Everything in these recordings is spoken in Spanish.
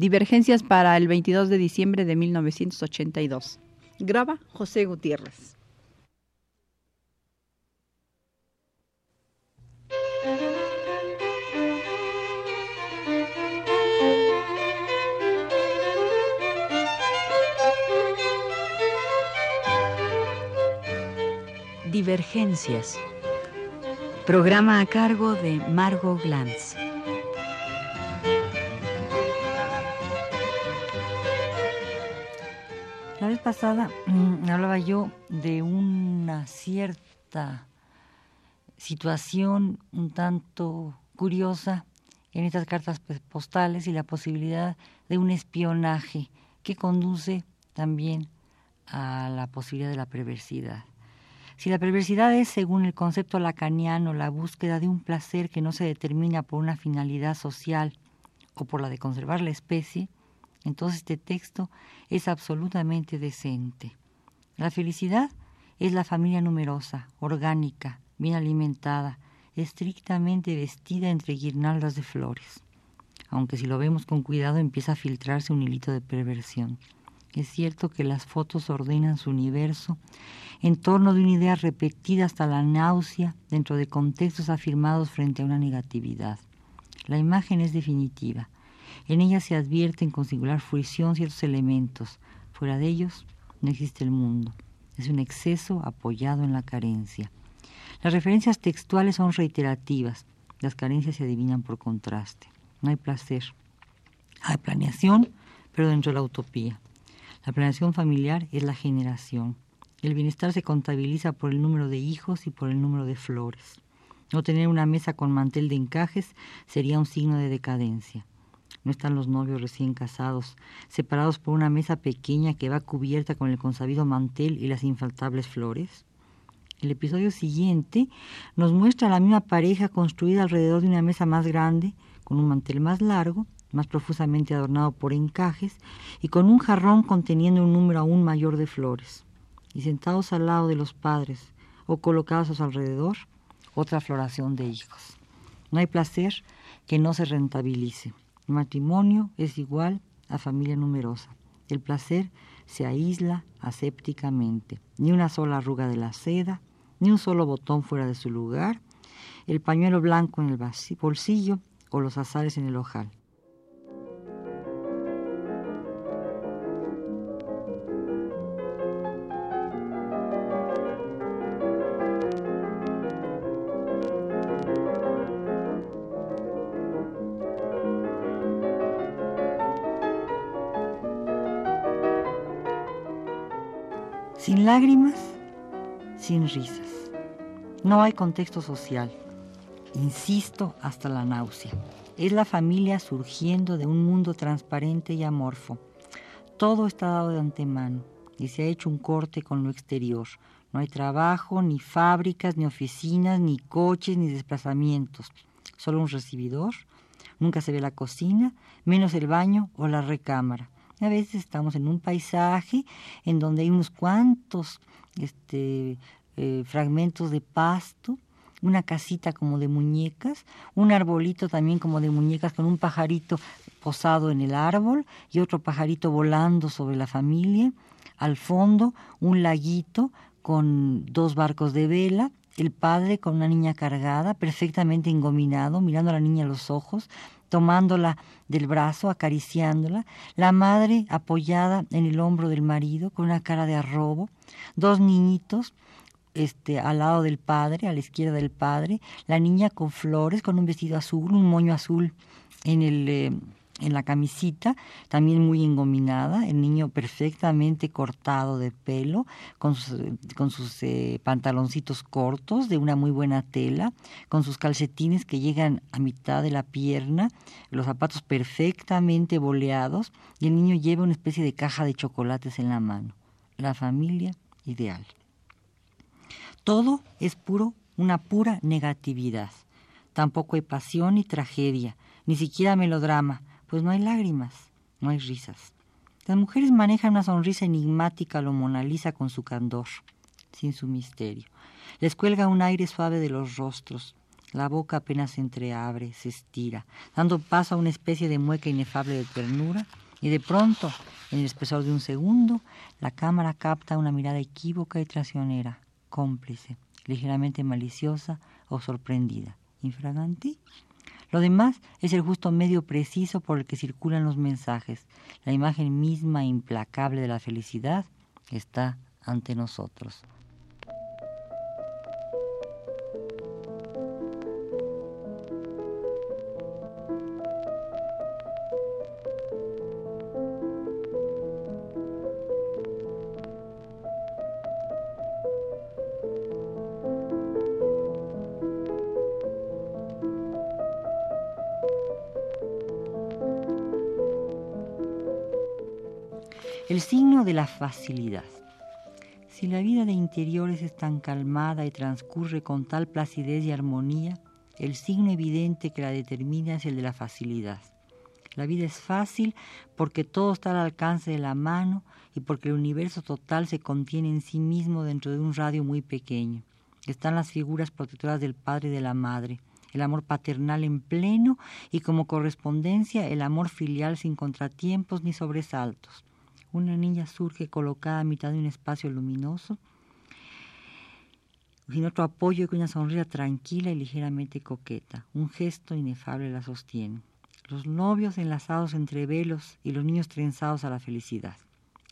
Divergencias para el 22 de diciembre de 1982. Graba José Gutiérrez. Divergencias. Programa a cargo de Margot Glantz. Pasada mm, hablaba yo de una cierta situación un tanto curiosa en estas cartas postales y la posibilidad de un espionaje que conduce también a la posibilidad de la perversidad. Si la perversidad es, según el concepto lacaniano, la búsqueda de un placer que no se determina por una finalidad social o por la de conservar la especie, entonces este texto es absolutamente decente. La felicidad es la familia numerosa, orgánica, bien alimentada, estrictamente vestida entre guirnaldas de flores. Aunque si lo vemos con cuidado empieza a filtrarse un hilito de perversión. Es cierto que las fotos ordenan su universo en torno de una idea repetida hasta la náusea dentro de contextos afirmados frente a una negatividad. La imagen es definitiva. En ella se advierten con singular fruición ciertos elementos. Fuera de ellos no existe el mundo. Es un exceso apoyado en la carencia. Las referencias textuales son reiterativas. Las carencias se adivinan por contraste. No hay placer. Hay planeación, pero dentro de la utopía. La planeación familiar es la generación. El bienestar se contabiliza por el número de hijos y por el número de flores. No tener una mesa con mantel de encajes sería un signo de decadencia. No están los novios recién casados, separados por una mesa pequeña que va cubierta con el consabido mantel y las infaltables flores. El episodio siguiente nos muestra a la misma pareja construida alrededor de una mesa más grande, con un mantel más largo más profusamente adornado por encajes, y con un jarrón conteniendo un número aún mayor de flores. Y sentados al lado de los padres o colocados a su alrededor, otra floración de hijos. No hay placer que no se rentabilice. El matrimonio es igual a familia numerosa. El placer se aísla asépticamente. Ni una sola arruga de la seda, ni un solo botón fuera de su lugar, el pañuelo blanco en el bolsillo o los azares en el ojal. Lágrimas, sin risas. No hay contexto social. Insisto hasta la náusea. Es la familia surgiendo de un mundo transparente y amorfo. Todo está dado de antemano y se ha hecho un corte con lo exterior. No hay trabajo, ni fábricas, ni oficinas, ni coches, ni desplazamientos. Solo un recibidor. Nunca se ve la cocina, menos el baño o la recámara. A veces estamos en un paisaje en donde hay unos cuantos este, eh, fragmentos de pasto, una casita como de muñecas, un arbolito también como de muñecas con un pajarito posado en el árbol y otro pajarito volando sobre la familia. Al fondo un laguito con dos barcos de vela, el padre con una niña cargada, perfectamente engominado, mirando a la niña a los ojos, tomándola del brazo, acariciándola, la madre apoyada en el hombro del marido con una cara de arrobo, dos niñitos este, al lado del padre, a la izquierda del padre, la niña con flores, con un vestido azul, un moño azul en el... Eh, en la camisita, también muy engominada, el niño perfectamente cortado de pelo, con sus, eh, pantaloncitos cortos de una muy buena tela, con sus calcetines que llegan a mitad de la pierna, los zapatos perfectamente boleados, y el niño lleva una especie de caja de chocolates en la mano. La familia ideal. Todo es puro, una pura negatividad. Tampoco hay pasión ni tragedia, ni siquiera melodrama pues no hay lágrimas, no hay risas. Las mujeres manejan una sonrisa enigmática lo Mona Lisa con su candor, sin su misterio. Les cuelga un aire suave de los rostros. La boca apenas se entreabre, se estira, dando paso a una especie de mueca inefable de ternura, y de pronto, en el espesor de un segundo, la cámara capta una mirada equívoca y traicionera, cómplice, ligeramente maliciosa o sorprendida. ¿Infraganti? Lo demás es el justo medio preciso por el que circulan los mensajes. La imagen misma implacable de la felicidad está ante nosotros. El signo de la facilidad. Si la vida de interiores es tan calmada y transcurre con tal placidez y armonía, el signo evidente que la determina es el de la facilidad. La vida es fácil porque todo está al alcance de la mano y porque el universo total se contiene en sí mismo dentro de un radio muy pequeño. Están las figuras protectoras del padre y de la madre, el amor paternal en pleno y como correspondencia el amor filial sin contratiempos ni sobresaltos. Una niña surge colocada a mitad de un espacio luminoso, sin otro apoyo que una sonrisa tranquila y ligeramente coqueta. Un gesto inefable la sostiene. Los novios enlazados entre velos y los niños trenzados a la felicidad.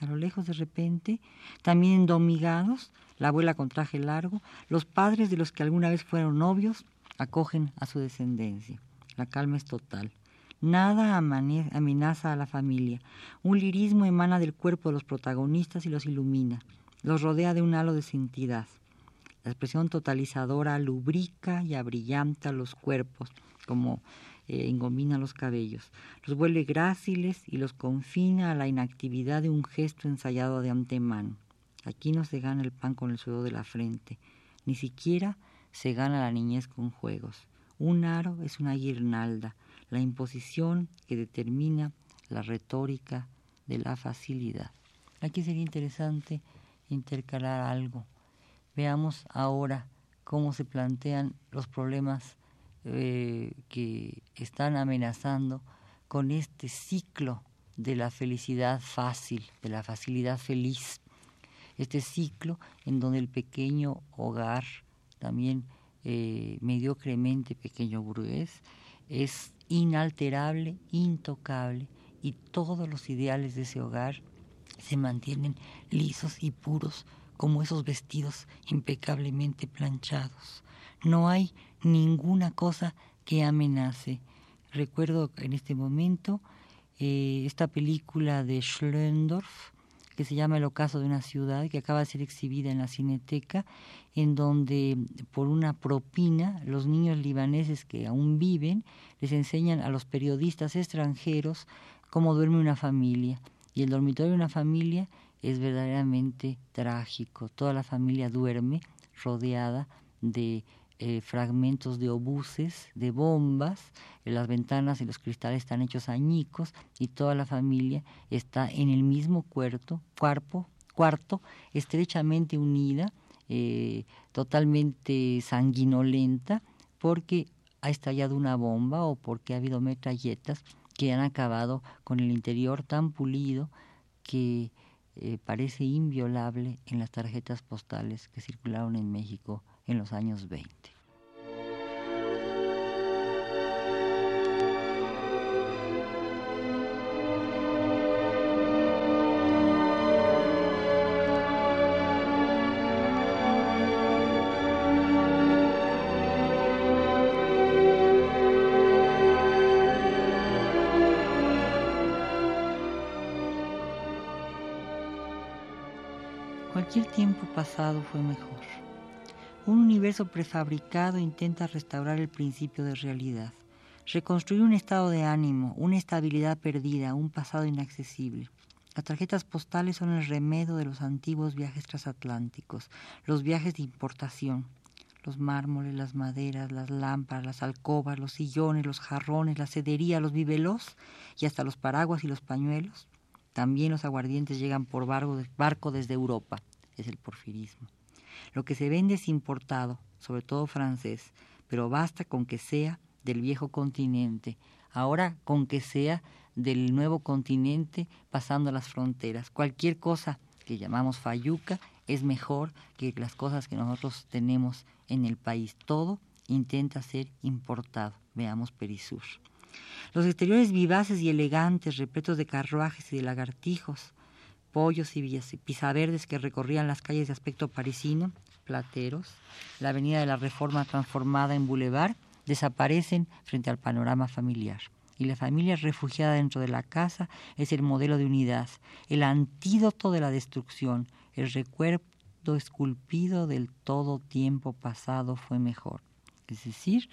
A lo lejos de repente, también endomigados, la abuela con traje largo, los padres de los que alguna vez fueron novios acogen a su descendencia. La calma es total. Nada amenaza a la familia. Un lirismo emana del cuerpo de los protagonistas y los ilumina. Los rodea de un halo de santidad. La expresión totalizadora lubrica y abrillanta los cuerpos, como eh, engomina los cabellos. Los vuelve gráciles y los confina a la inactividad de un gesto ensayado de antemano. Aquí no se gana el pan con el sudor de la frente, ni siquiera se gana la niñez con juegos. Un aro es una guirnalda, la imposición que determina la retórica de la facilidad. Aquí sería interesante intercalar algo. Veamos ahora cómo se plantean los problemas eh, que están amenazando con este ciclo de la felicidad fácil, de la facilidad feliz. Este ciclo en donde el pequeño hogar, también eh, mediocremente pequeño burgués, es inalterable, intocable, y todos los ideales de ese hogar se mantienen lisos y puros como esos vestidos impecablemente planchados. No hay ninguna cosa que amenace. Recuerdo en este momento eh, esta película de Schlendorf, que se llama El ocaso de una ciudad, que acaba de ser exhibida en la Cineteca, en donde por una propina los niños libaneses que aún viven les enseñan a los periodistas extranjeros cómo duerme una familia. Y el dormitorio de una familia es verdaderamente trágico. Toda la familia duerme rodeada de eh, fragmentos de obuses, de bombas, las ventanas y los cristales están hechos añicos y toda la familia está en el mismo cuarto, cuerpo, cuarto estrechamente unida, eh, totalmente sanguinolenta, porque ha estallado una bomba o porque ha habido metralletas que han acabado con el interior tan pulido que eh, parece inviolable en las tarjetas postales que circularon en México en los años 20. Cualquier tiempo pasado fue mejor. Un universo prefabricado intenta restaurar el principio de realidad, reconstruir un estado de ánimo, una estabilidad perdida, un pasado inaccesible. Las tarjetas postales son el remedio de los antiguos viajes transatlánticos, los viajes de importación. Los mármoles, las maderas, las lámparas, las alcobas, los sillones, los jarrones, la sedería, los vivelos y hasta los paraguas y los pañuelos. También los aguardientes llegan por barco desde Europa. Es el porfirismo. Lo que se vende es importado, sobre todo francés, pero basta con que sea del viejo continente, ahora con que sea del nuevo continente pasando las fronteras. Cualquier cosa que llamamos fayuca es mejor que las cosas que nosotros tenemos en el país. Todo intenta ser importado. Veamos Perisur. Los exteriores vivaces y elegantes, repletos de carruajes y de lagartijos, pollos y pisaverdes que recorrían las calles de aspecto parisino, plateros, la avenida de la Reforma transformada en bulevar, desaparecen frente al panorama familiar. Y la familia refugiada dentro de la casa es el modelo de unidad, el antídoto de la destrucción, el recuerdo esculpido del todo tiempo pasado fue mejor. Es decir,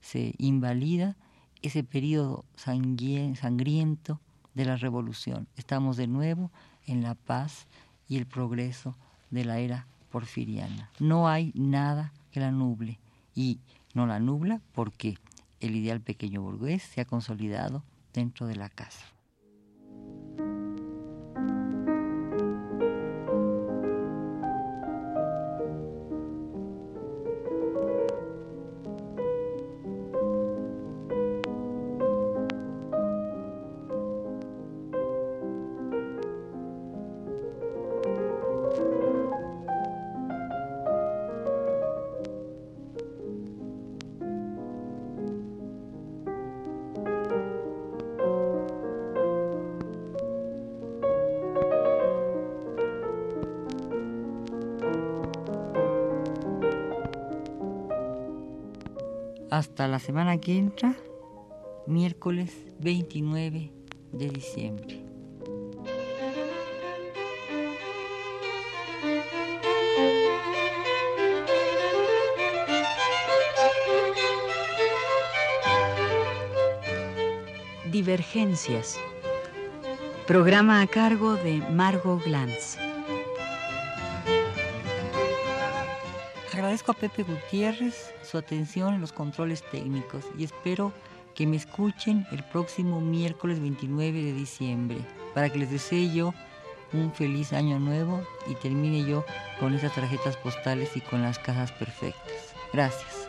se invalida ese periodo sangriento de la revolución. Estamos de nuevo en la paz y el progreso de la era porfiriana. No hay nada que la nuble y no la nubla porque el ideal pequeño burgués se ha consolidado dentro de la casa. Hasta la semana que entra, miércoles 29 de diciembre. Divergencias. Programa a cargo de Margot Glantz. Agradezco a Pepe Gutiérrez su atención en los controles técnicos y espero que me escuchen el próximo miércoles 29 de diciembre para que les desee yo un feliz año nuevo y termine yo con esas tarjetas postales y con las casas perfectas. Gracias.